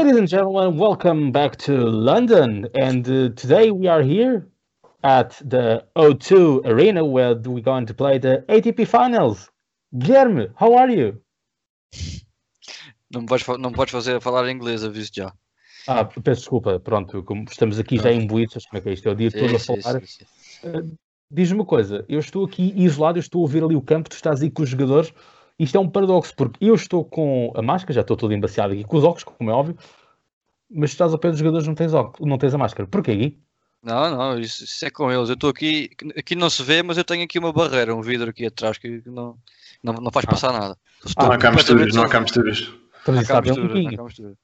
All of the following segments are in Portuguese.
Ladies and gentlemen, welcome back to London. And uh, today we are here at the O2 Arena where we're going to play the ATP Finals. Guilherme, how are you? Não podes, não podes fazer falar inglês, aviso já. Ah, peço desculpa, pronto, como estamos aqui já imbuídos, como é que é isto? É o dia sim, todo a falar. Sim, sim. Uh, Diz-me uma coisa, eu estou aqui isolado, eu estou a ver ali o campo, tu estás aí com os jogadores. Isto é um paradoxo, porque eu estou com a máscara, já estou todo embaciado aqui com os óculos, como é óbvio, mas estás ao pé dos jogadores não tens, óculos, não tens a máscara. Porquê, Gui? Não, não, isso, isso, é com eles. Eu estou aqui, aqui não se vê, mas eu tenho aqui uma barreira, um vidro aqui atrás que não, não, não faz ah. passar nada. Ah, não há cá misturas, não há cá misturas. Não há cá misturas,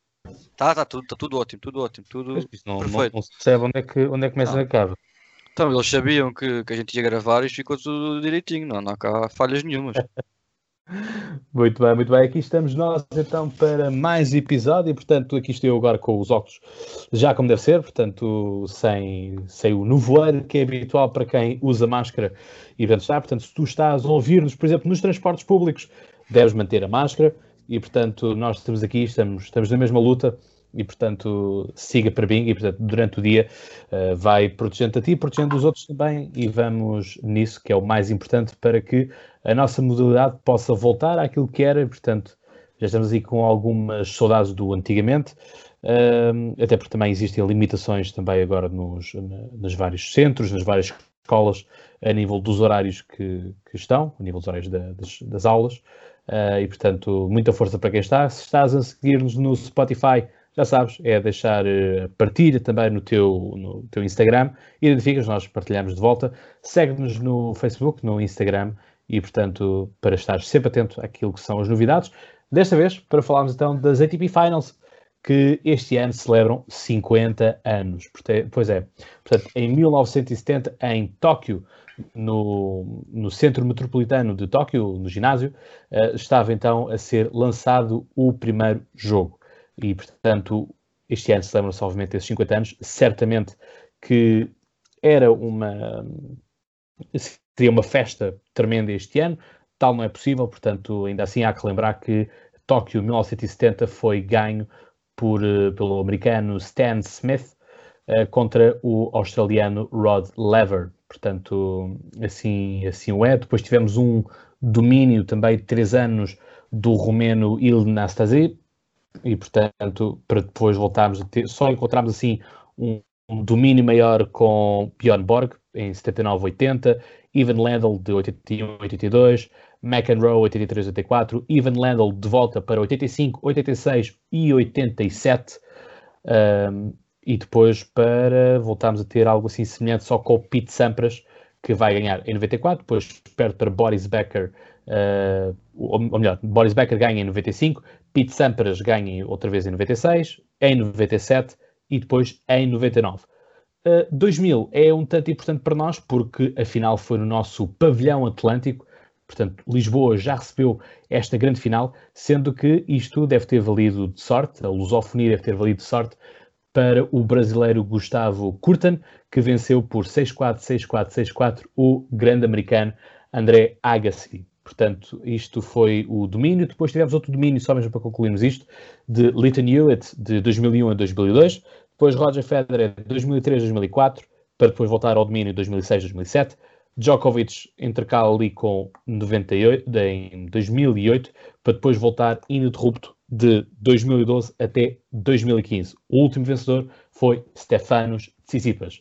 Tá, tá tudo, tá tudo ótimo, tudo ótimo, tudo não, perfeito. Não, não se percebe onde é que, onde é que começa a acaba. Então, eles sabiam que, que a gente ia gravar e ficou tudo direitinho, não, não há cá falhas nenhumas. muito bem, muito bem. Aqui estamos nós então para mais episódio. E, portanto, aqui estou eu agora com os óculos já como deve ser, portanto, sem, sem o nevoeiro que é habitual para quem usa máscara e vende estar. Portanto, se tu estás a ouvir-nos, por exemplo, nos transportes públicos, deves manter a máscara. E, portanto, nós estamos aqui, estamos, estamos na mesma luta e, portanto, siga para Bing e, portanto, durante o dia uh, vai protegendo a ti, protegendo os outros também. E vamos nisso, que é o mais importante para que a nossa modalidade possa voltar àquilo que era, portanto, já estamos aí com algumas saudades do antigamente, uh, até porque também existem limitações também agora nos, nos vários centros, nas várias escolas, a nível dos horários que, que estão, a nível dos horários da, das, das, aulas, uh, e portanto, muita força para quem está. Se estás a seguir-nos no Spotify, já sabes, é deixar uh, partilha também no teu, no teu Instagram, identificas, nós partilhamos de volta, segue-nos no Facebook, no Instagram. E, portanto, para estar sempre atento àquilo que são as novidades. Desta vez, para falarmos então das ATP Finals, que este ano celebram 50 anos. Pois é, portanto, em 1970, em Tóquio, no, no centro metropolitano de Tóquio, no ginásio, uh, estava então a ser lançado o primeiro jogo e, portanto, este ano celebram-se, obviamente, esses 50 anos. Certamente que era uma. seria uma festa tremenda este ano, tal não é possível, portanto, ainda assim há que lembrar que Tóquio 1970 foi ganho por, eh, pelo americano Stan Smith uh, contra o australiano Rod Lever. Portanto, assim, assim o é. Depois tivemos um domínio também de três anos do romeno Il Nastasi, e portanto, para depois voltarmos a ter, só encontramos assim um, um domínio maior com Bjorn Borg em 79-80, Ivan Lendl de 81-82, McEnroe 83-84, Ivan Lendl de volta para 85, 86 e 87, um, e depois para voltarmos a ter algo assim semelhante só com o Pete Sampras, que vai ganhar em 94, depois perto para Boris Becker, uh, ou melhor, Boris Becker ganha em 95, Pete Sampras ganha outra vez em 96, em 97 e depois em 99. Uh, 2000 é um tanto importante para nós porque afinal foi no nosso pavilhão atlântico, portanto Lisboa já recebeu esta grande final, sendo que isto deve ter valido de sorte, a lusofonia deve ter valido de sorte para o brasileiro Gustavo Curtan, que venceu por 6-4, 6-4, 6-4 o grande americano André Agassi. Portanto, isto foi o domínio. Depois tivemos outro domínio, só mesmo para concluirmos isto, de Lytton Hewitt, de 2001 a 2002. Depois Roger Federer, de 2003 a 2004, para depois voltar ao domínio de 2006 a 2007. Djokovic intercala ali com 98, de, em 2008, para depois voltar ininterrupto de 2012 até 2015. O último vencedor foi Stefanos Tsitsipas.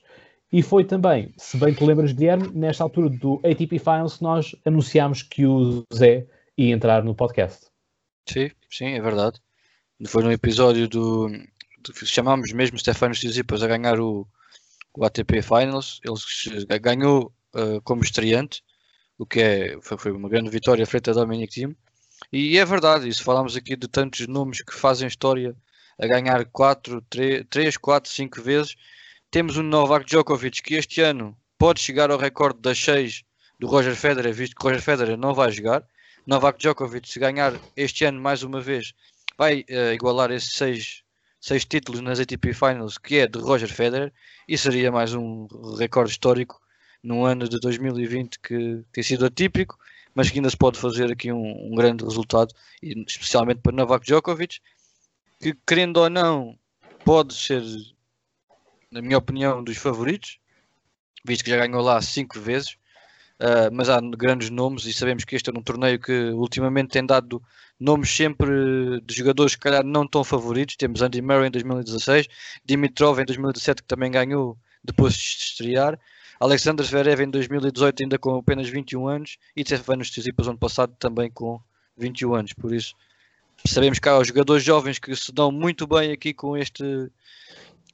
E foi também, se bem te lembras, Guilherme, nesta altura do ATP Finals, nós anunciámos que o Zé ia entrar no podcast. Sim, sim, é verdade. Foi no episódio do. chamámos mesmo Stefano Tsitsipas a ganhar o, o ATP Finals. Ele ganhou uh, como estreante, o que é, foi, foi uma grande vitória frente a Dominic Thiem. E é verdade, isso falámos aqui de tantos nomes que fazem história a ganhar 4, 3, 4, 5 vezes temos o Novak Djokovic que este ano pode chegar ao recorde das 6 do Roger Federer, visto que Roger Federer não vai jogar. Novak Djokovic, se ganhar este ano mais uma vez, vai uh, igualar esses 6 seis títulos nas ATP Finals, que é de Roger Federer, e seria mais um recorde histórico num ano de 2020 que tem sido atípico, mas que ainda se pode fazer aqui um, um grande resultado, especialmente para Novak Djokovic. que, querendo ou não, pode ser, na minha opinião, um dos favoritos, visto que já ganhou lá cinco vezes. Uh, mas há grandes nomes e sabemos que este é um torneio que ultimamente tem dado nomes sempre de jogadores que calhar não tão favoritos. Temos Andy Murray em 2016, Dimitrov em 2017 que também ganhou depois de estrear, Alexander Zverev em 2018 ainda com apenas 21 anos e Stefanos Tsitsipas ano passado também com 21 anos. Por isso sabemos que há jogadores jovens que se dão muito bem aqui com este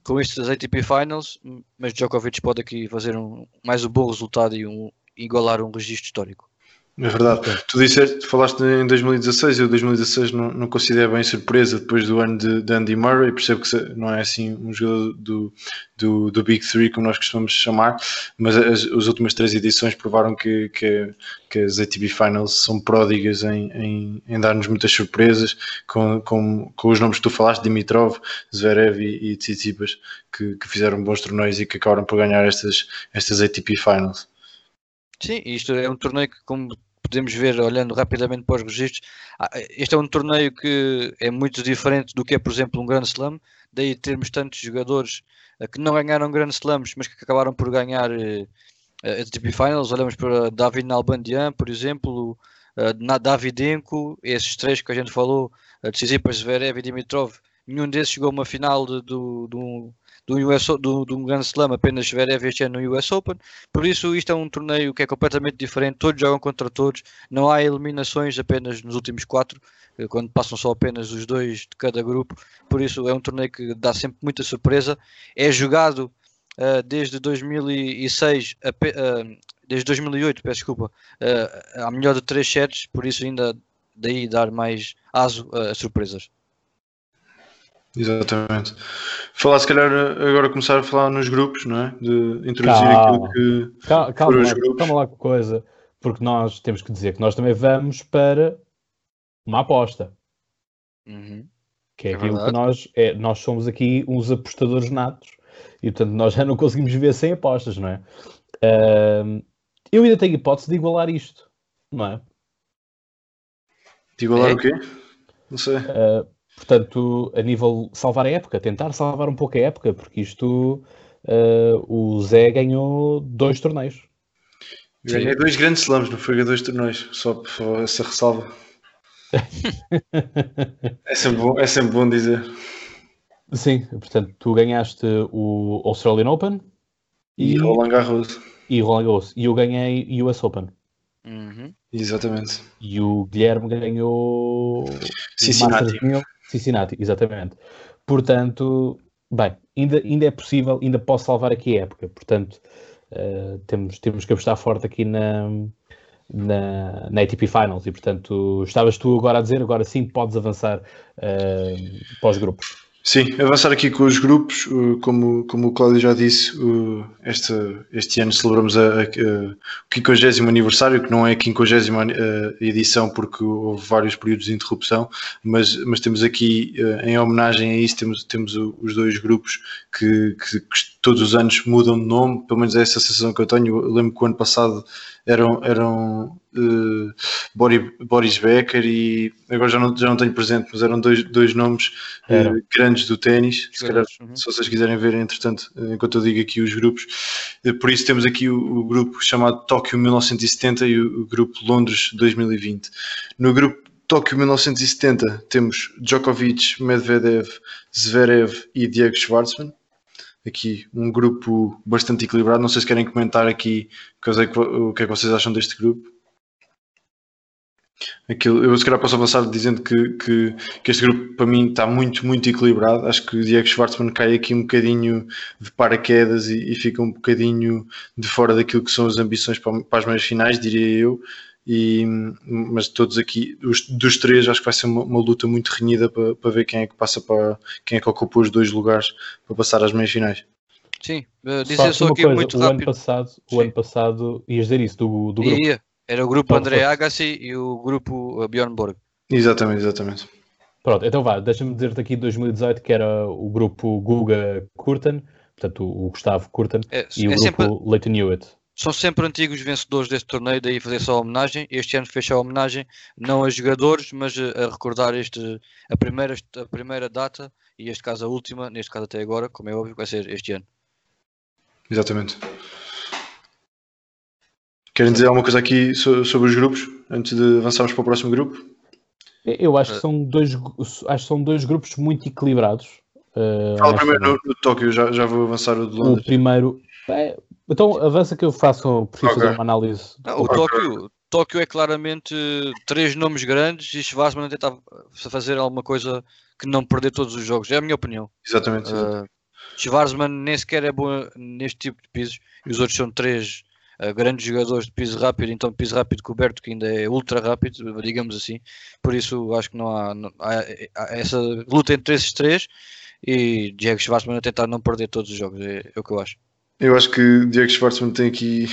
com estes ATP Finals, mas Djokovic pode aqui fazer um, mais um bom resultado e um, igualar um registro histórico. É verdade. Tu disseste, falaste em 2016, eu 2016 não, não considero bem surpresa depois do ano de, de Andy Murray, percebo que não é assim um jogador do, do, do Big Three como nós costumamos chamar, mas as, as últimas três edições provaram que, que, que as ATP Finals são pródigas em, em, em dar-nos muitas surpresas com, com, com os nomes que tu falaste, Dimitrov, Zverev e, e Tsitsipas, que, que fizeram bons torneios e que acabaram por ganhar estas, estas ATP Finals. Sim, isto é um torneio que, como podemos ver olhando rapidamente para os registros, ah, este é um torneio que é muito diferente do que é, por exemplo, um Grand Slam, daí termos tantos jogadores ah, que não ganharam Grand Slams, mas que acabaram por ganhar uh, a ATP Finals. Olhamos para David Nalbandian, por exemplo, uh, Davidenko, esses três que a gente falou, uh, Tsitsipas, Zverev e Dimitrov, nenhum desses chegou a uma final de, de, de, do, US, do, do Grand Slam apenas Zverev este ano no US Open, por isso isto é um torneio que é completamente diferente, todos jogam contra todos, não há eliminações apenas nos últimos quatro, eh, quando passam só apenas os dois de cada grupo, por isso é um torneio que dá sempre muita surpresa, é jogado uh, desde 2006, uh, desde 2008, peço desculpa, a melhor de três sets, por isso ainda daí dar mais aso a surpresas. Exatamente. Falar, se calhar, agora começar a falar nos grupos, não é? De introduzir calma. aquilo que. Calma, calma, lá, calma lá com coisa, porque nós temos que dizer que nós também vamos para uma aposta. Uhum. Que é, é aquilo verdade. que nós. É, nós somos aqui uns apostadores natos e, portanto, nós já não conseguimos viver sem apostas, não é? Uh, eu ainda tenho hipótese de igualar isto, não é? De igualar é. o quê? Não sei. Uh, Portanto, a nível salvar a época, tentar salvar um pouco a época, porque isto uh, o Zé ganhou dois torneios. Ganhei dois grandes slams, não foi dois torneios, só por essa ressalva. é, sempre bom, é sempre bom dizer. Sim, portanto, tu ganhaste o Australian Open e, e Roland Garros. E Roland Garros. E eu ganhei US Open. Uhum. Exatamente. E o Guilherme ganhou Cincinnati. Cincinnati, exatamente. Portanto, bem, ainda, ainda é possível, ainda posso salvar aqui a época. Portanto, uh, temos, temos que apostar forte aqui na, na, na ATP Finals. E, portanto, estavas tu agora a dizer, agora sim podes avançar uh, para os grupos. Sim, avançar aqui com os grupos, como, como o Cláudio já disse, este, este ano celebramos a, a, o 50 aniversário, que não é a 50 eh, edição porque houve vários períodos de interrupção, mas, mas temos aqui, eh, em homenagem a isso, temos, temos os dois grupos que, que, que todos os anos mudam de nome, pelo menos é essa sensação que eu tenho. Eu lembro que o ano passado eram, eram uh, Boris Becker e agora já não, já não tenho presente, mas eram dois, dois nomes uh, grandes do ténis. Se calhar, uhum. se vocês quiserem ver, entretanto, enquanto eu digo aqui os grupos, uh, por isso temos aqui o, o, grupo chamado Tóquio 1970 e o, o grupo Londres 2020. No grupo Tóquio 1970 temos Djokovic, Medvedev, Zverev e Diego Schwartzman aqui um grupo bastante equilibrado. Não sei se querem comentar aqui o que é que vocês acham deste grupo. Aquilo, eu se calhar posso avançar dizendo que, que, que, este grupo para mim está muito, muito equilibrado. Acho que o Diego Schwartzman cai aqui um bocadinho de paraquedas e, e fica um bocadinho de fora daquilo que são as ambições para, para as meias finais, diria eu. E, mas todos aqui, os, dos três, acho que vai ser uma, uma, luta muito renhida para, para ver quem é que passa para quem é que ocupa os dois lugares para passar às meias finais. Sim, uh, dizer só, só aqui coisa, muito o rápido. Ano passado, o ano passado, ias dizer isso do, do grupo? Ia, era o grupo André Agassi e o grupo uh, Bjorn Borg. Exatamente, exatamente. Pronto, então vá, deixa-me dizer-te aqui 2018 que era o grupo Guga Curtin, portanto o, Gustavo Curtin, é, e o é grupo sempre... Leighton Hewitt. São sempre antigos vencedores deste torneio, daí fazer só a homenagem. Este ano fez a homenagem não a jogadores, mas a, recordar este, a, primeira, a primeira data e este caso a última, neste caso até agora, como é óbvio, vai ser este ano. Exatamente. Querem dizer alguma coisa aqui sobre os grupos, antes de avançarmos para o próximo grupo? Eu acho que são dois, acho que são dois grupos muito equilibrados. Uh, Fala primeiro no, no Tóquio, já, já vou avançar o de Londres. O primeiro. Então avança que eu faço, preciso okay. fazer uma análise. Não, o Tóquio, Tóquio é claramente três nomes grandes e Schwarzman tentar fazer alguma coisa que não perder todos os jogos. É a minha opinião. Exatamente. exatamente. Uh, Schwarzman nem sequer é bom neste tipo de pisos e os outros são três uh, grandes jogadores de piso rápido, então piso rápido coberto que ainda é ultra rápido, digamos assim. Por isso acho que não há, não, há, há essa luta entre esses três e Diego Schwarzman a tentar não perder todos os jogos, é, é o que eu acho. Eu acho que Diego Schwartzman tem aqui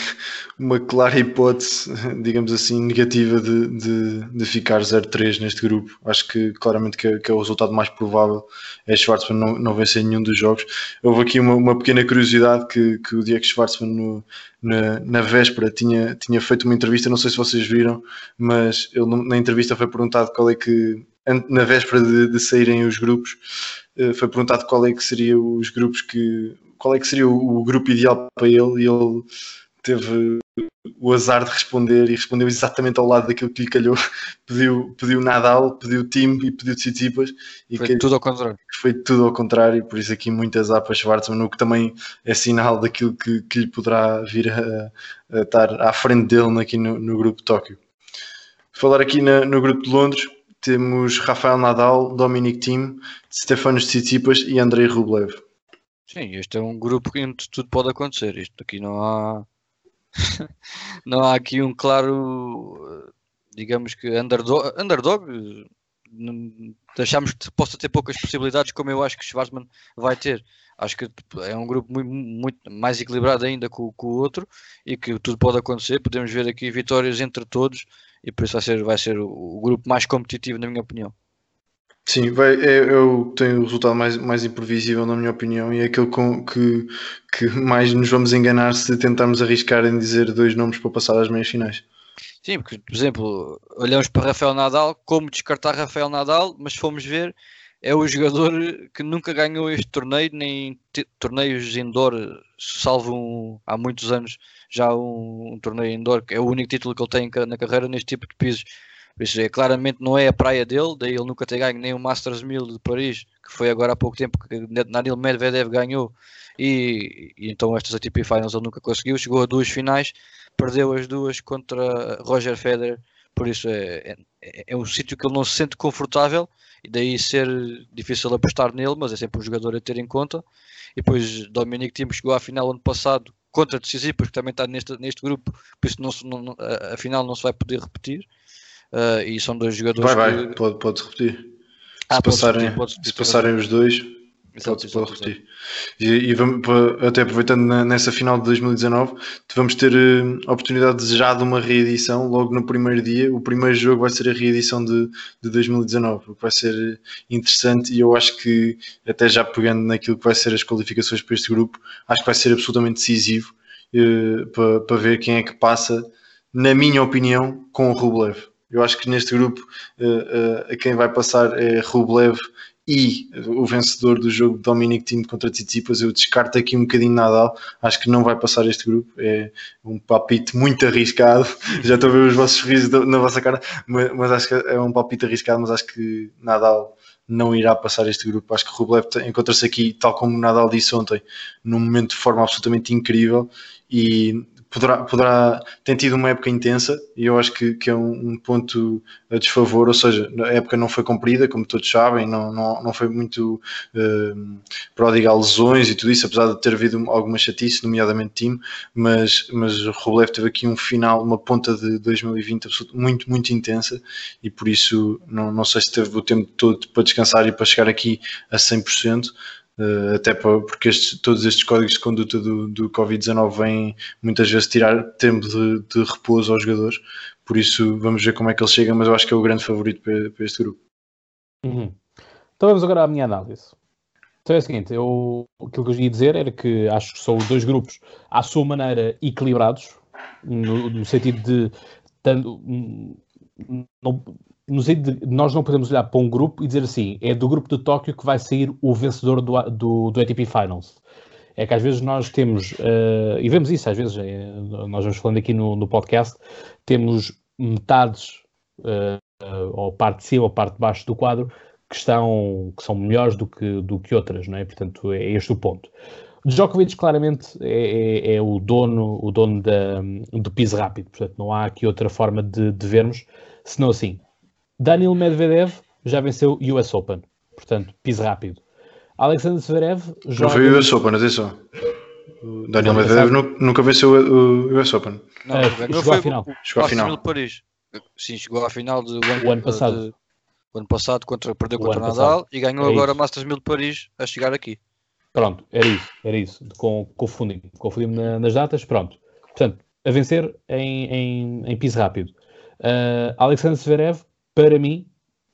uma clara hipótese, digamos assim, negativa de, de, de ficar 0-3 neste grupo. Acho que claramente que é, que é, o resultado mais provável é Schwartzman não, não vencer nenhum dos jogos. Houve aqui uma, uma pequena curiosidade que, que o Diego Schwartzman no, na, na, véspera tinha, tinha feito uma entrevista, não sei se vocês viram, mas ele na entrevista foi perguntado qual é que, na véspera de, de saírem os grupos, eh, foi perguntado qual é que seriam os grupos que qual é que seria o, o grupo ideal para ele e ele teve o azar de responder e respondeu exatamente ao lado daquilo que lhe calhou. Pediu, pediu Nadal, pediu Tim e pediu Tsitsipas. E foi que, tudo ao contrário. Foi tudo ao contrário, por isso aqui muitas apas Schwarzman, o que também é sinal daquilo que, que lhe poderá vir a, a estar à frente dele aqui no, no grupo de Tóquio. Falar aqui na, no grupo de Londres, temos Rafael Nadal, Dominic Thiem, Stefanos Tsitsipas e Andrei Rublev. Sim, este é um grupo onde tudo pode acontecer. Isto aqui não há. não há aqui um claro. Digamos que underdog. underdog deixamos que possa ter poucas possibilidades, como eu acho que Schwarzman vai ter. Acho que é um grupo muito, muito mais equilibrado ainda com, com, o outro e que tudo pode acontecer. Podemos ver aqui vitórias entre todos e por isso vai ser, vai ser o, o grupo mais competitivo, na minha opinião. Sim, vai, é, é o tem o resultado mais, mais imprevisível, na minha opinião, e é aquele com, que, que mais nos vamos enganar se tentarmos arriscar em dizer dois nomes para passar às meias finais. Sim, porque, por exemplo, olhamos para Rafael Nadal, como descartar Rafael Nadal, mas fomos ver, é o jogador que nunca ganhou este torneio, nem torneios indoor, salvo um, há muitos anos já um, um torneio indoor, que é o único título que ele tem na carreira neste tipo de pisos. Por isso, é, claramente não é a praia dele, daí ele nunca ter ganho nem o Masters 1000 de Paris, que foi agora há pouco tempo que Daniel Medvedev ganhou, e, e, então estas ATP Finals ele nunca conseguiu, chegou a duas finais, perdeu as duas contra Roger Federer, por isso é, é, é um sítio que ele não se sente confortável, e daí ser difícil apostar nele, mas é sempre um jogador a ter em conta. E depois Dominic Thiem chegou à final ano passado contra Tsitsipas, que também está neste, neste grupo, por isso não, não, a final não se vai poder repetir. Uh, e são dois jogadores. Vai, vai, que... pode, pode repetir. Ah, se, passarem, repetir, repetir, se passarem os dois, pode, pode repetir. E, e, vamos, até aproveitando na, nessa final de 2019, vamos ter a oportunidade de já de uma reedição logo no primeiro dia. O primeiro jogo vai ser a reedição de, de 2019, o que vai ser interessante. E eu acho que, até já pegando naquilo que vai ser as qualificações para este grupo, acho que vai ser absolutamente decisivo para, para ver quem é que passa, na minha opinião, com o Rublev. Eu acho que neste grupo uh, uh, quem vai passar é Rublev e o vencedor do jogo Dominic Thiem contra Tsitsipas. Eu descarto aqui um bocadinho Nadal. Acho que não vai passar este grupo. É um palpite muito arriscado. Já estou a ver os vossos risos na vossa cara, mas, mas acho que é um palpite arriscado. Mas acho que Nadal não irá passar este grupo. Acho que Rublev encontra-se aqui, tal como Nadal disse ontem, num momento de forma absolutamente incrível e poderá, poderá tem tido uma época intensa e eu acho que, que é um, um, ponto a desfavor, ou seja, a época não foi cumprida, como todos sabem, não, não, não foi muito uh, pródiga a lesões e tudo isso, apesar de ter havido alguma chatice, nomeadamente time, mas, mas o Rublev teve aqui um final, uma ponta de 2020 muito, muito intensa e por isso não, não sei se teve o tempo todo para descansar e para chegar aqui a 100%, Uh, até porque todos estes códigos de conduta do, do Covid-19 vêm muitas vezes tirar tempo de, de, repouso aos jogadores, por isso vamos ver como é que ele chega, mas eu acho que é o grande favorito para, para este grupo. Uhum. Então vamos agora à minha análise. Então é o seguinte, eu, aquilo que eu ia dizer era que acho que são dois grupos à sua maneira equilibrados, no, no sentido de tanto, sentido de nós não podemos olhar para um grupo e dizer assim, é do grupo de Tóquio que vai sair o vencedor do, do, do ATP Finals. É que às vezes nós temos, uh, e vemos isso às vezes, é, nós vamos falando aqui no, no podcast, temos metades, uh, ou parte de cima ou parte de baixo do quadro, que, estão, que são melhores do que, do que outras, não é? Portanto, é este o ponto. Djokovic claramente é, é, é, o dono, o dono da, do piso rápido, portanto não há aqui outra forma de, de vermos, senão assim. Daniel Medvedev já venceu o US Open, portanto, piso rápido. Alexander Zverev já. Não foi o US Open, atenção. Daniel Medvedev nunca venceu o US Open. Não, é, chegou foi, à final. Chegou à final. de Paris. Sim, chegou à final do ano, o ano passado. De, o ano passado contra, perdeu o contra o Nadal e ganhou é agora isso. Masters 1000 de Paris a chegar aqui. Pronto, era isso, era isso. Confundi-me confundi na, nas datas, pronto. Portanto, a vencer em, em, em piso rápido. Uh, Alexander Zverev, para mim,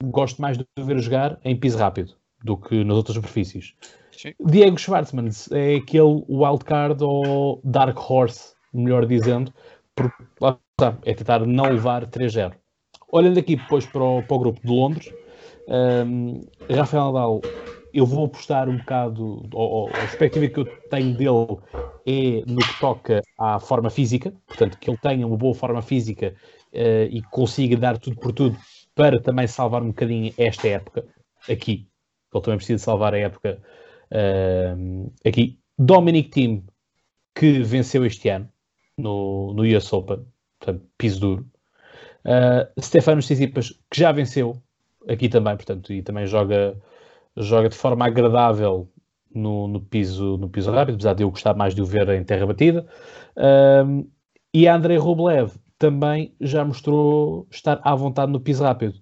gosto mais de ver jogar em piso rápido do que nas outras superfícies. Sim. Diego Schwartzman é aquele wildcard ou dark horse, melhor dizendo, por, lá está, é tentar não levar 3-0. Olhando aqui depois para o, para o grupo de Londres, um, Rafael Nadal, eu vou apostar um bocado, ou, a perspectiva que eu tenho dele é no que toca à forma física, portanto, que ele tenha uma boa forma física uh, e consiga dar tudo por tudo para também salvar um bocadinho esta época aqui. Ele também precisa salvar a época uh, aqui. Dominic Thiem, que venceu este ano no, no US Open, portanto, piso duro. Uh, Stefanos Tsitsipas, que já venceu aqui também, portanto, e também joga, joga de forma agradável no, no, piso, no piso rápido, apesar de eu gostar mais de o ver em terra batida. Uh, e Andrei Rublev também já mostrou estar à vontade no piso rápido.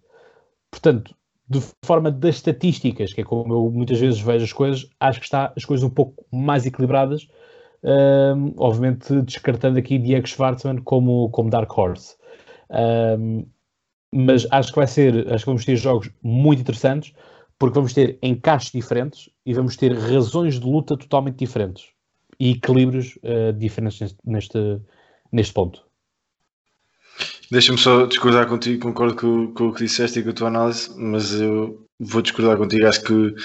Portanto, de forma das estatísticas, que é como eu muitas vezes vejo as coisas, acho que está as coisas um pouco mais equilibradas, uh, obviamente descartando aqui Diego Schwartzman como, como Dark Horse. Um, mas acho que vai ser, acho que vamos ter jogos muito interessantes, porque vamos ter encaixes diferentes e vamos ter razões de luta totalmente diferentes e equilíbrios uh, diferentes neste, neste, neste ponto. Deixa-me só discordar contigo, concordo com, com, o que disseste e com a tua análise, mas eu vou discordar contigo. Acho que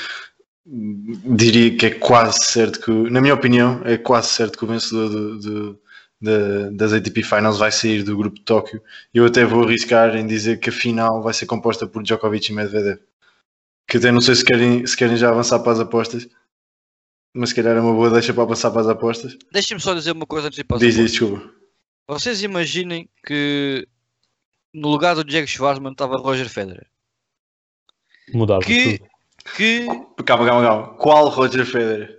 diria que é quase certo que, na minha opinião, é quase certo que o vencedor do, do, da, das ATP Finals vai sair do grupo de Tóquio. Eu até vou arriscar em dizer que a final vai ser composta por Djokovic e Medvedev. Que até não sei se querem, se querem já avançar para as apostas, mas se calhar é uma boa deixa para avançar para as apostas. Deixem-me só dizer uma coisa antes de passar. Diz isso, desculpa. Vocês imaginem que no lugar do Diego Schwartzman estava Roger Federer. Mudava que, tudo. Que... Calma, calma, calma. Qual Roger Federer?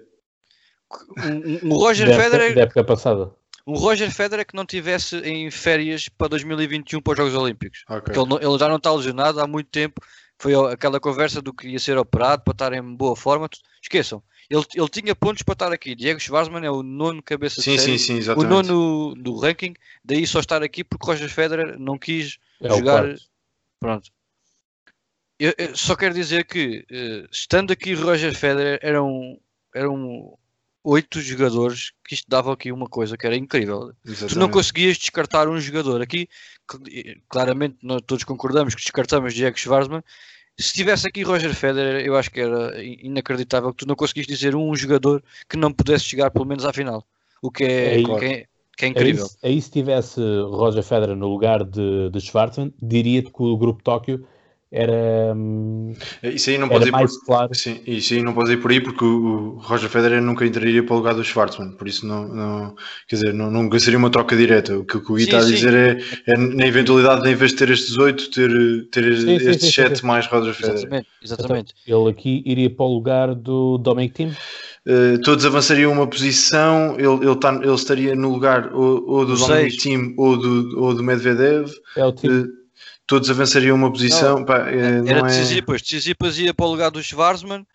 O, Roger da Federer. Época, da época passada um Roger Federer que não tivesse em férias para 2021 para os Jogos Olímpicos. Okay. Ele, ele, já não está lesionado há muito tempo. Foi aquela conversa do que ia ser operado para estar em boa forma. Esqueçam, ele, ele tinha pontos para estar aqui. Diego Schwarzman é o nono cabeça sim, de série, sim, sim, o nono do ranking. Daí só estar aqui porque Roger Federer não quis é jogar. Pronto. Eu, eu, só quero dizer que, uh, estando aqui Roger Federer, era um, era um, oito jogadores que isto dava aqui uma coisa que era incrível. Exatamente. Tu não conseguias descartar um jogador. Aqui, claramente, nós todos concordamos que descartamos Diego Schwarzman. Se tivesse aqui Roger Federer, eu acho que era inacreditável que tu não conseguis dizer um jogador que não pudesse chegar pelo menos à final. O que é, é, que é, que é incrível. Aí, aí, se tivesse Roger Federer no lugar de, de Schwarzman, diria-te que o grupo Tóquio era, hum, isso aí não pode ir mais por, claro. Sim, isso aí não pode ir por aí porque o, Roger Federer nunca entraria para o lugar do Schwartzman, por isso não, não quer dizer, não, nunca seria uma troca direta. O que o Gui está a dizer é, é, na eventualidade de em vez de ter estes oito, ter, ter sim, estes sete mais Roger Federer. Exatamente, exatamente. Então, ele aqui iria para o lugar do Dominic Thiem? Uh, todos avançariam uma posição, ele, ele, tá, ele estaria no lugar ou, ou do Dominic Thiem ou do, ou do Medvedev. É o time. Uh, todos avançariam uma posição. Não, pá, é, era é... Tsitsipas, Tsitsipas ia para o lugar do Schwarzman,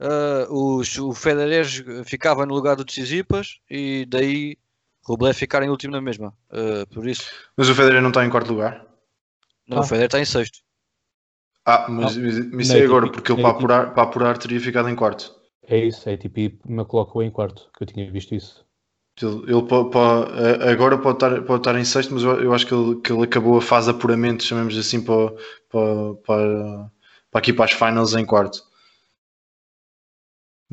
uh, o, o Federer ficava no lugar do Tsitsipas e daí Rublev ficar em último na mesma. Uh, por isso. Mas o Federer não está em quarto lugar? Não, ah. o Federer está em sexto. Ah, mas, isso é agora, porque ele para apurar, para apurar teria ficado em quarto. É isso, é tipo, me coloco em quarto, que eu tinha visto isso. Ele, ele agora pode estar, pode estar em sexto, mas eu, eu acho que ele, que ele acabou a fase de apuramento, chamemos assim, para, para, para, para aqui para as finals em quarto.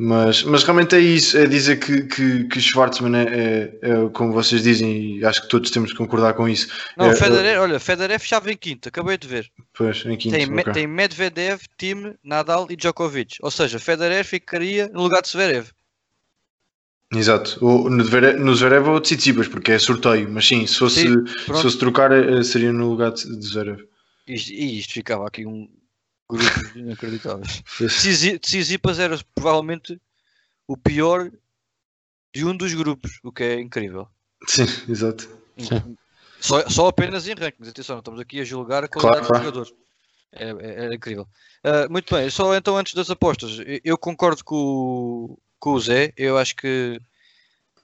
Mas, mas realmente é isso, é dizer que, que, que Schwartzman é, é, é, como vocês dizem, e acho que todos temos que concordar com isso. Não, é, Federer, é, olha, Federer fechava em quinto, acabei de ver. Pois, em quinto. Tem, okay. tem Medvedev, Tim, Nadal e Djokovic. Ou seja, Federer ficaria no lugar de Zverev. Exato. O, no, Zverev, no Zverev ou Tsitsipas, porque é sorteio, mas sim, se fosse, Sim, se fosse trocar, eh, seria no lugar de, de Zverev. E, e isto ficava aqui um grupo inacreditáveis. Tsitsi- Tsitsipas era provavelmente o pior de um dos grupos, o que é incrível. Sim, exato. Sim. Só, só apenas em rankings, atenção, estamos aqui a julgar a qualidade Claro, dos jogadores. É, é- é incrível. Ah, muito bem, só então antes das apostas, eu- eu concordo com, o- com o Zé, eu acho que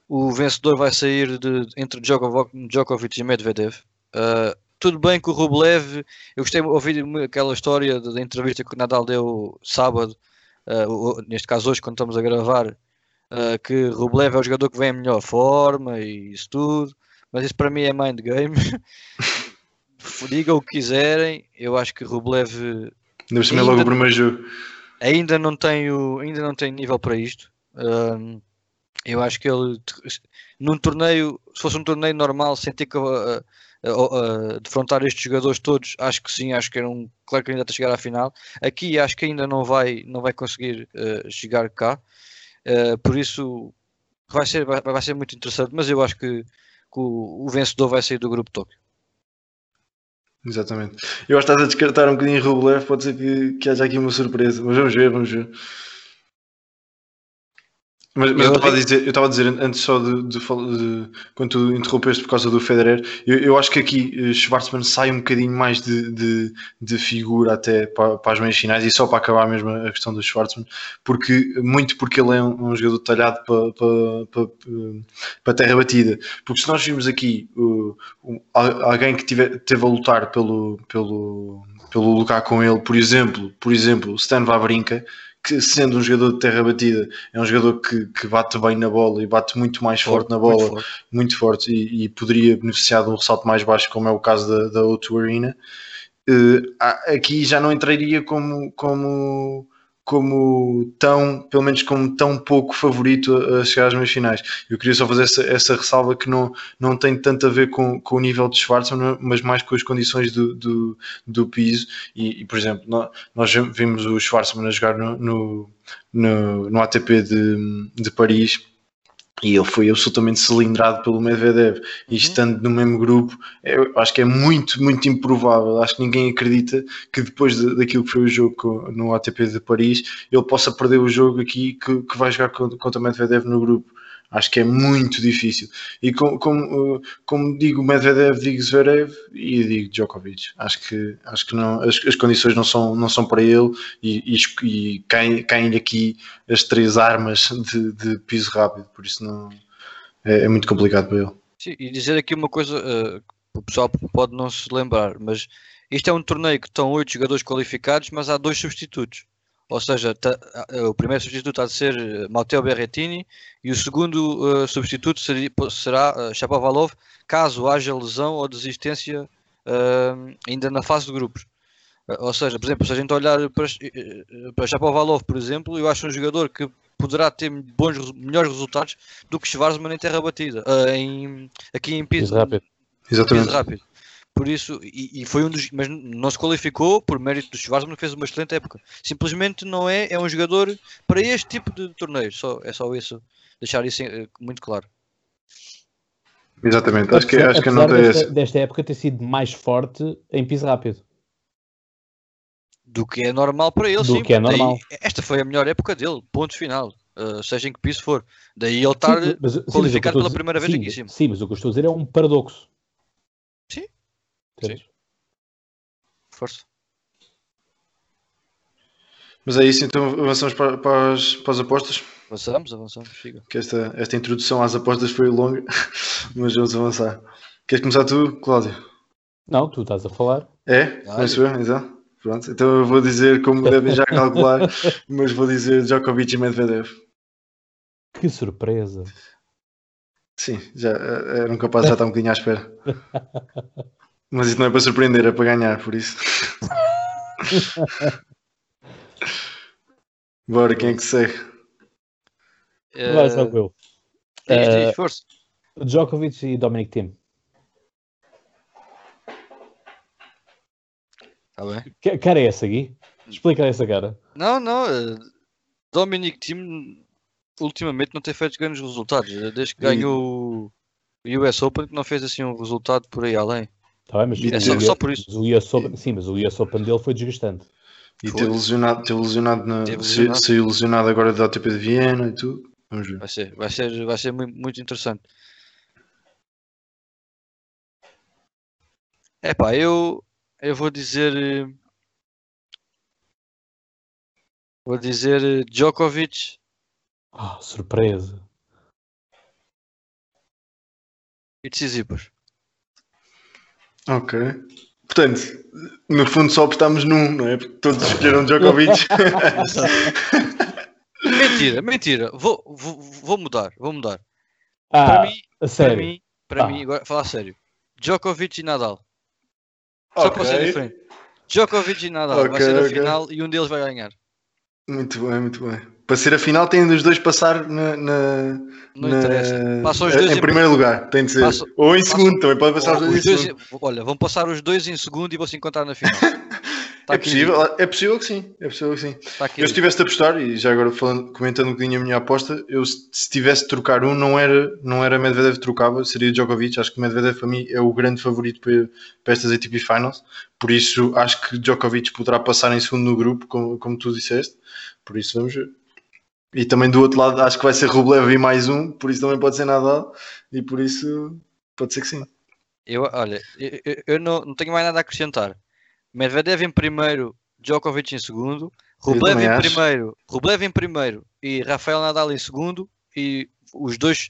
o vencedor vai sair de, entre Djokovic, e Medvedev. Ah, tudo bem que o Rublev, eu gostei de ouvir aquela história da entrevista que o Nadal deu sábado, o- neste caso hoje, quando estamos a gravar, ah, que Rublev é o jogador que vem em melhor forma e isso tudo, mas isso para mim é mind game. Digam o que quiserem, eu acho que Rublev cima é logo o primeiro jogo. ainda não tem, o, ainda não tem nível para isto. Eu acho que ele, num torneio, se fosse um torneio normal, sem ter que ah, ah, ah, defrontar estes jogadores todos, acho que sim, acho que era um claro candidato a chegar à final. Aqui acho que ainda não vai, não vai conseguir ah, chegar cá, Ah, por isso vai ser, vai, vai ser muito interessante. Mas eu acho que, que o, o vencedor vai sair do grupo Tóquio. Exatamente. Eu acho que estás a descartar um bocadinho Rublev, pode ser que, que haja aqui uma surpresa, mas vamos ver, vamos ver. Mas, mas eu estava a dizer, eu estava a dizer antes só de, de, de- quando tu interrompeste por causa do Federer, eu, eu acho que aqui eh, Schwartzman sai um bocadinho mais de, de, de figura até para, para as meias finais e só para acabar mesmo a questão do Schwartzman, porque muito porque ele é um, um jogador talhado para, para, para, para terra batida. Porque se nós vimos aqui uh, um- al- alguém que tiver, teve a lutar pelo, pelo, pelo lugar com ele, por exemplo, por exemplo, Stan Wawrinka, que sendo um jogador de terra batida, é um jogador que, que bate bem na bola e bate muito mais forte na Muito bola, forte. muito forte, e, e poderia beneficiar de um ressalto mais baixo, como é o caso da, da O2 Arena. Há- aqui já não entraria como, como, como tão, pelo menos como tão pouco favorito a, chegar às meias finais. Eu queria só fazer essa, essa ressalva que não, não tem tanto a ver com, com o nível de Schwarzman, mas mais com as condições do, do, do piso. E, e, por exemplo, nó- nós vimos o Schwarzman a jogar no, no, no, no ATP de, de Paris. E ele foi absolutamente cilindrado pelo Medvedev. E Uhum. estando no mesmo grupo, eu acho que é muito, muito improvável. Acho que ninguém acredita que depois de- daquilo que foi o jogo no ATP de Paris, ele possa perder o jogo aqui que, que vai jogar contra, contra Medvedev no grupo. Acho que é muito difícil. E com- como, uh, como digo Medvedev, digo Zverev e digo Djokovic. Acho que, acho que não, as, as condições não são, não são para ele e, e, e caem- caem-lhe aqui as três armas de, de piso rápido. Por isso não, é, é muito complicado para ele. Sim, e dizer aqui uma coisa eh, que o pessoal pode não se lembrar, mas isto é um torneio que estão oito jogadores qualificados, mas há dois substitutos. Ou seja, tá- o primeiro substituto há de ser eh, Matteo Berrettini e o segundo eh, substituto seria, será Shapovalov, caso haja lesão ou desistência eh, ainda na fase de grupos. Ou seja, por exemplo, se a gente olhar para, para Shapovalov, por exemplo, eu acho um jogador que poderá ter bons, melhores resultados do que Schwarzman em terra batida, em, aqui em piso, rápido. Exatamente. piso rápido. Por isso, e, e foi um dos, mas não se qualificou por mérito do Schwarzman que fez uma excelente época. Simplesmente não é, é um jogador para este tipo de torneio. Só, é só isso, deixar isso eh, muito claro. Exatamente. Acho que, acho que nota é desta, essa. desta época ter sido mais forte em piso rápido. Do que é normal para ele, Do sim. que é daí- normal. esta foi a melhor época dele, ponto final. Uh, seja em que piso for. Daí ele estar Sim, mas- sim, mas qualificado pela dizer- primeira vez sim, aqui em cima. Sim, mas o que eu estou a dizer é um paradoxo. Sim. Força. Mas é isso, então avançamos para, para, as, para as apostas. Avançamos, avançamos, siga. Que esta, esta introdução às apostas foi longa, mas vamos avançar. Queres começar tu, Cláudio? Não, tu estás a falar. É? Começo eu, então? Pronto, então eu vou dizer, como devem já calcular, mas vou dizer Djokovic e Medvedev. Que surpresa. Sim, já eh, eram capazes já estar um bocadinho à espera. Mas isso não é para surpreender, é para ganhar, por isso. Bora, quem é que segue? Vai, só eu. Diz, Eh, força. Djokovic e Dominic Thiem. Tá bem. Que cara é essa, Gui? Explica essa cara. Não, não. eh, Dominic Thiem ultimamente não tem feito grandes resultados. eh, Desde que ganhou o US Open que não fez assim um resultado por aí além. Tá bem, mas, É o só- US só por isso. mas o sim, mas o US Open dele foi desgastante. E Foi. teve lesionado, teve lesionado, na, Teve saiu- lesionado. saiu lesionado agora da ATP de Viena e tudo. Vamos ver. Vai ser, vai ser, vai ser muito, muito interessante. É pá, eu, eu vou dizer. eh, Vou dizer eh, Djokovic Ah, surpresa. e Tsitsipas. Ok. Portanto, no fundo só optámos num, não é? Porque todos escolheram Djokovic. Mentira, mentira. Vou, vou, vou mudar, vou mudar. Para Ah, mim, a para sério. mim, para Ah. mim, agora falar sério. Djokovic e Nadal. Só para ser ok. diferente. Djokovic e Nadal. vai Ok, ser a ok. final e um deles vai ganhar. Muito bem, muito bem. Para ser a final, tem dos dois passar na. na Não na- interessa. Passam os em, dois em- primeiro lugar, tem de ser. Passa- Ou em segundo, também pode passar os Os dois em dois segundo. em- olha, vão passar os dois em segundo e vão se encontrar na final. Tá É aqui possível, é possível que sim. É possível que sim. Tá Eu se tivesse de apostar, e já agora falando, comentando um bocadinho a minha aposta, eu se se tivesse de trocar um, não era, não era Medvedev que trocava, seria Djokovic. Acho que Medvedev para mim é o grande favorito para, para estas ATP Finals. Por isso acho que Djokovic poderá passar em segundo no grupo, como, como tu disseste. Por isso vamos ver. E também do outro lado acho que vai ser Rublev e mais um, por isso também pode ser Nadal. E por isso pode ser que sim. Eu, olha, eu, eu- não, não tenho mais nada a acrescentar. Medvedev em primeiro, Djokovic em segundo, Rublev em acho. primeiro, Rublev em primeiro e Rafael Nadal em segundo e os dois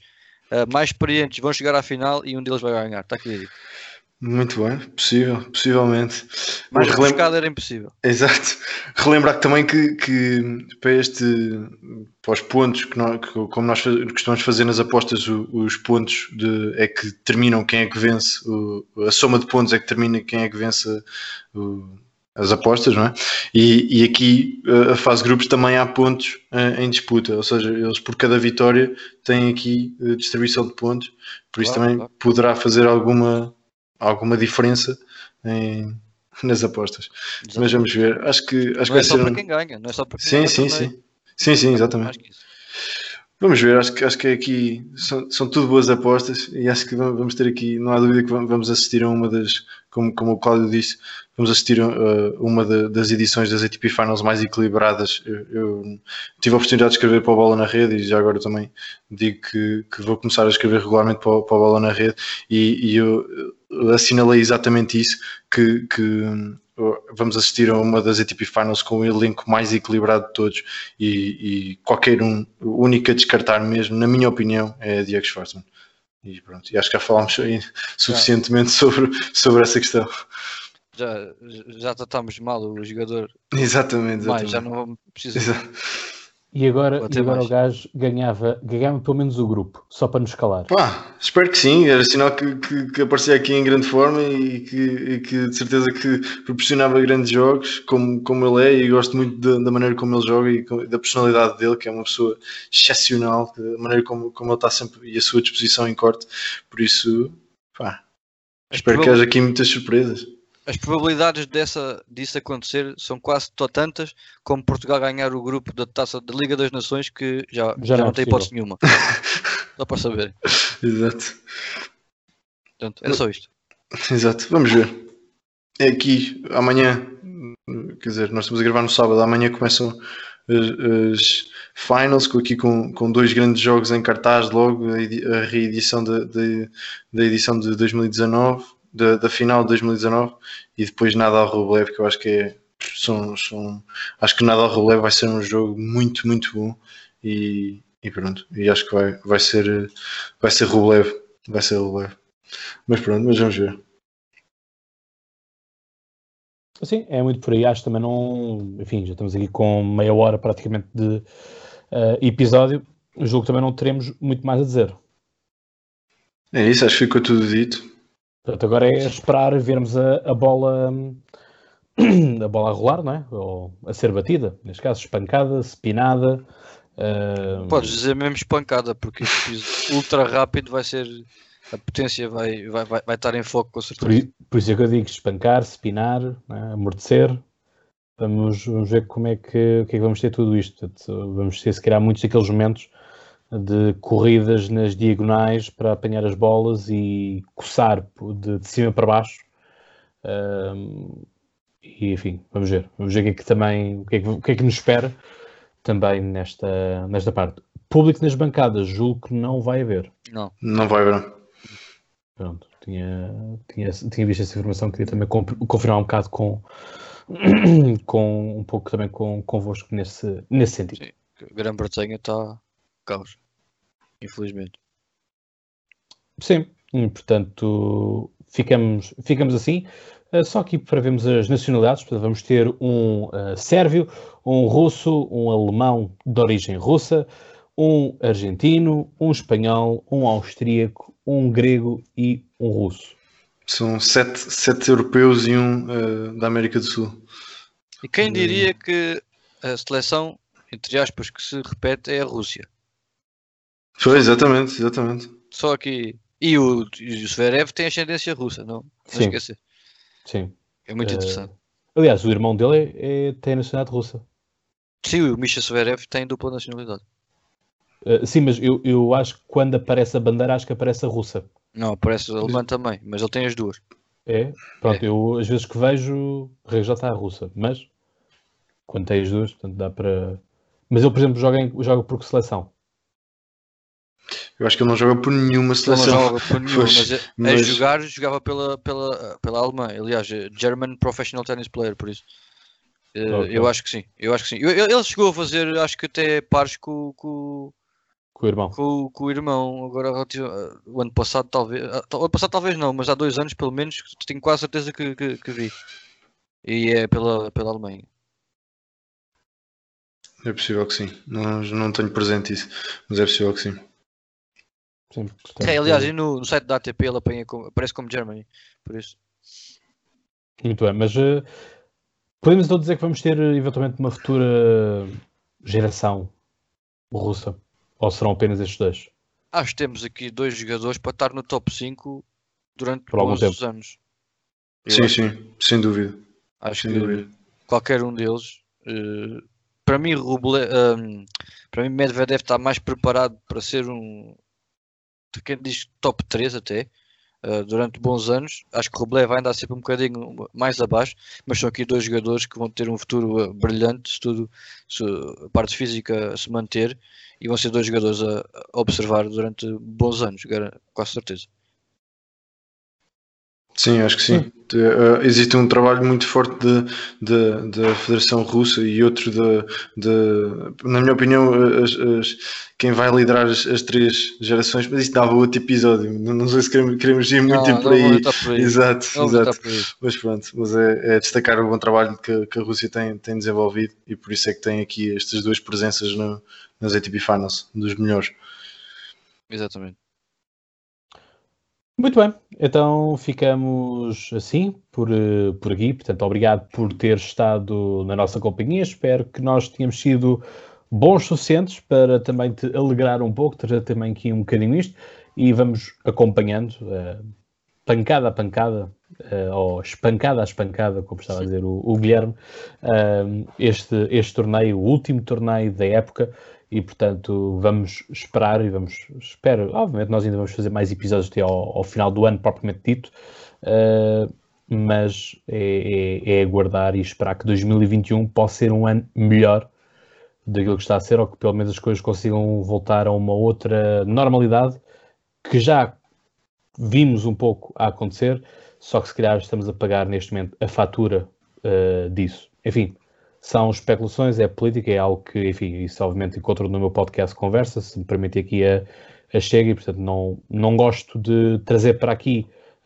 eh, mais experientes vão chegar à final e um deles vai ganhar. Está aqui dito. Muito bem, possível, possivelmente. Mais Relem- rebuscado era impossível. Exato. Relembrar também que, que para este para os pontos que, nós, que como nós costumamos fazer nas apostas, o- os pontos de, é que determinam quem é que vence, o- a soma de pontos é que determina quem é que vence o- as apostas, não é? E, e aqui a fase de grupos também há pontos em disputa, ou seja, eles por cada vitória têm aqui eh, distribuição de pontos, por isso Claro, também claro. poderá fazer alguma, alguma diferença em- nas apostas. Mas vamos ver. Acho que, acho que Não vai é só ser. para um- quem ganha, não é só para quem Sim, ganha sim, sim. Sim, sim, exatamente. que. Vamos ver. Acho que, acho que aqui são, são tudo boas apostas e acho que vamos ter aqui, não há dúvida que vamos- assistir a uma das, como, como o Cláudio disse, vamos assistir a uma da- das edições das ATP Finals mais equilibradas. Eu, eu tive a oportunidade de escrever para a Bola na Rede e já agora também digo que, que vou começar a escrever regularmente para, para a Bola na Rede e, e eu assinalei exatamente isso, que, que hum, vamos assistir a uma das ATP Finals com o elenco mais equilibrado de todos e, e qualquer um, o único a descartar mesmo, na minha opinião, é Diego Schwartzman. E pronto, e acho que já falámos suficientemente sobre, sobre essa questão. Já, já tratámos mal o jogador, Exatamente, exatamente. já não preciso. E agora, e agora o gajo ganhava, ganhava pelo menos o grupo, só para nos calar. Pá, espero que sim, era sinal que, que, que aparecia aqui em grande forma e que, e que de certeza que proporcionava grandes jogos, como, como ele é, e gosto muito da, da maneira como ele joga e com- da personalidade dele, que é uma pessoa excepcional, da maneira como, como ele está sempre e a sua disposição em corte, por isso, pá, As espero que haja aqui muitas surpresas. As probabilidades dessa, disso acontecer são quase tantas como Portugal ganhar o grupo da taça da Liga das Nações que já, já, não não, é tem hipótese nenhuma. Só para saber. Exato. Portanto, era só isto. Exato, vamos ver. É aqui, amanhã, quer dizer, nós estamos a gravar no sábado, amanhã começam as, as finals, com- aqui com, com dois grandes jogos em cartaz logo, a, edi- a reedição da, da, da edição de 2019, da, da final de 2019, e depois Nadal Rublev, que eu acho que é, são, são, acho que Nadal Rublev vai ser um jogo muito, muito bom, e, e pronto, e acho que vai, vai ser, vai ser Rublev, vai ser Rublev. Mas pronto, mas vamos ver. Sim, é muito por aí. Acho também não. Enfim, já estamos aqui com meia hora praticamente de eh, episódio. julgo que também não teremos muito mais a dizer. É isso, acho que ficou tudo dito. Portanto, agora é esperar vermos a, a bola a bola a rolar, não é? Ou a ser batida, neste caso, espancada, spinada. Uh... Podes dizer mesmo espancada, porque ultra rápido vai ser. A potência vai, vai, vai, vai estar em foco com certeza. Por, por isso é que eu digo espancar, spinar, é? amortecer. Vamos, vamos ver como é que, que, é que vamos ter tudo isto. Portanto, vamos ter, se calhar, muitos daqueles momentos de corridas nas diagonais para apanhar as bolas e coçar de, de cima para baixo. e enfim, vamos ver. Vamos ver o que é que também o que é que, o que, é que nos espera também nesta, nesta parte. Público nas bancadas, julgo que não vai haver. Não. Não vai haver. Pronto, tinha, tinha, tinha visto essa informação, queria também confirmar um bocado com, com um pouco também com, convosco nesse, nesse sentido. Sim, Grã-Bretanha está caos, infelizmente. Sim, portanto, ficamos, ficamos assim. Uh, só aqui para vermos as nacionalidades, portanto, vamos ter um uh, sérvio, um russo, um alemão de origem russa, um argentino, um espanhol, um austríaco, um grego e um russo. São sete, sete europeus e um uh, da América do Sul. E quem diria que a seleção, entre aspas, que se repete é a Rússia? Foi, exatamente, exatamente. Só que. E o, e o Zverev tem ascendência russa, não? Não esquecer. Sim. É muito uh, interessante. Aliás, o irmão dele é, é, tem nacionalidade russa. Sim, o Misha Zverev tem dupla nacionalidade. Uh, sim, mas eu, eu acho que quando aparece a bandeira, acho que aparece a russa. Não, aparece a alemã também, mas ele tem as duas. É? Pronto, é. eu às vezes que vejo, já está a russa, mas quando tem as duas, portanto dá para. Mas ele, por exemplo, joga, em, joga por que seleção? Eu acho que ele não joga por nenhuma seleção. Não joga por nenhuma, mas, a, mas... a jogar jogava pela, pela, pela Alemanha. Aliás, German Professional Tennis Player, por isso. Eh, okay. Eu acho que sim, eu acho que sim. Ele chegou a fazer, acho que até pares com, com, com o irmão. Com, com o irmão. Agora, o ano passado, talvez. O ano passado, talvez não, mas há dois anos, pelo menos, tenho quase certeza que, que, que vi. E é pela, pela Alemanha. É possível que sim. Não, não tenho presente isso, mas é possível que sim. Sim portanto, é, aliás, no, no, site da ATP ele apanha como, aparece como Germany, por isso. Muito bem, mas uh, podemos então dizer que vamos ter eventualmente uma futura geração russa? Ou serão apenas estes dois? Acho que temos aqui dois jogadores para estar no top 5 durante Por alguns anos. Eu sim, sim, sem dúvida. Acho sem que dúvida. qualquer um deles. Uh, para mim, Ruble, um, para mim, Medvedev está mais preparado para ser um. Quem diz top 3 até. Uh, durante bons anos. Acho que o Rublev vai andar sempre um bocadinho mais abaixo, mas são aqui dois jogadores que vão ter um futuro uh, brilhante se tudo se a parte física se manter e vão ser dois jogadores a, observar durante bons anos, quase certeza. Sim, acho que sim. Uh, existe um trabalho muito forte da Federação Russa e outro de, de na minha opinião, as, as, quem vai liderar as, as, três gerações, mas isto dava outro episódio. Não, não sei se queremos, queremos ir muito não, por, aí. por, aí. Exato, exato. Mas pronto, mas é, é, destacar o bom trabalho que, que, a Rússia tem, tem desenvolvido e por isso é que tem aqui estas duas presenças no, nas ATP Finals, dos melhores. Exatamente. Muito bem, então ficamos assim por, eh, por aqui. Portanto, obrigado por ter estado na nossa companhia. Espero que nós tenhamos sido bons suficientes para também te alegrar um pouco, trazer também aqui um bocadinho isto e vamos acompanhando uh, pancada a pancada, uh, ou espancada a espancada, como estava a dizer o, o Guilherme, uh, este, este torneio, o último torneio da época e portanto vamos esperar e vamos espero obviamente nós ainda vamos fazer mais episódios até ao, ao final do ano propriamente dito uh, mas é, é, é, aguardar e esperar que 2021 possa ser um ano melhor daquilo que está a ser ou que pelo menos as coisas consigam voltar a uma outra normalidade que já vimos um pouco a acontecer só que se calhar estamos a pagar neste momento a fatura uh, disso. Enfim são especulações, é política, é algo que, enfim, isso obviamente encontro no meu podcast Conversa, se me permite aqui a, a chega, e portanto não, não gosto de trazer para aqui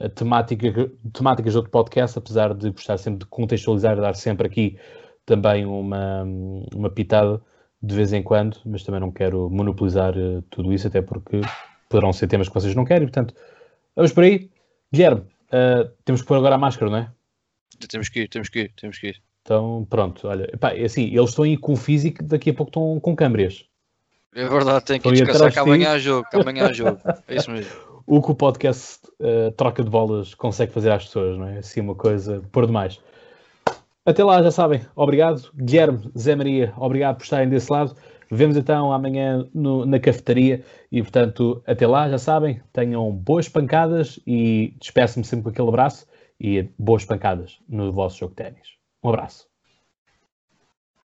temática, temáticas de outro podcast, apesar de gostar sempre de contextualizar dar sempre aqui também uma, uma pitada, de vez em quando, mas também não quero monopolizar uh, tudo isso, até porque poderão ser temas que vocês não querem, portanto, vamos por aí. Guilherme, uh, temos que pôr agora a máscara, não é? Temos que ir, temos que ir, temos que ir. Então, pronto, olha, epá, é assim, eles estão aí com físico, daqui a pouco estão com câmbrias. É verdade, tem que descansar que amanhã há jogo, que amanhã há jogo. É isso mesmo. o que o podcast uh, Troca de Bolas consegue fazer às pessoas, não é? Assim, uma coisa por demais. Até lá, já sabem. Obrigado. Guilherme, Zé Maria, obrigado por estarem desse lado. Vemos então amanhã no, na cafetaria e, portanto, até lá, já sabem, tenham boas pancadas e despeço-me sempre com aquele abraço e boas pancadas no vosso jogo de ténis. Um abraço.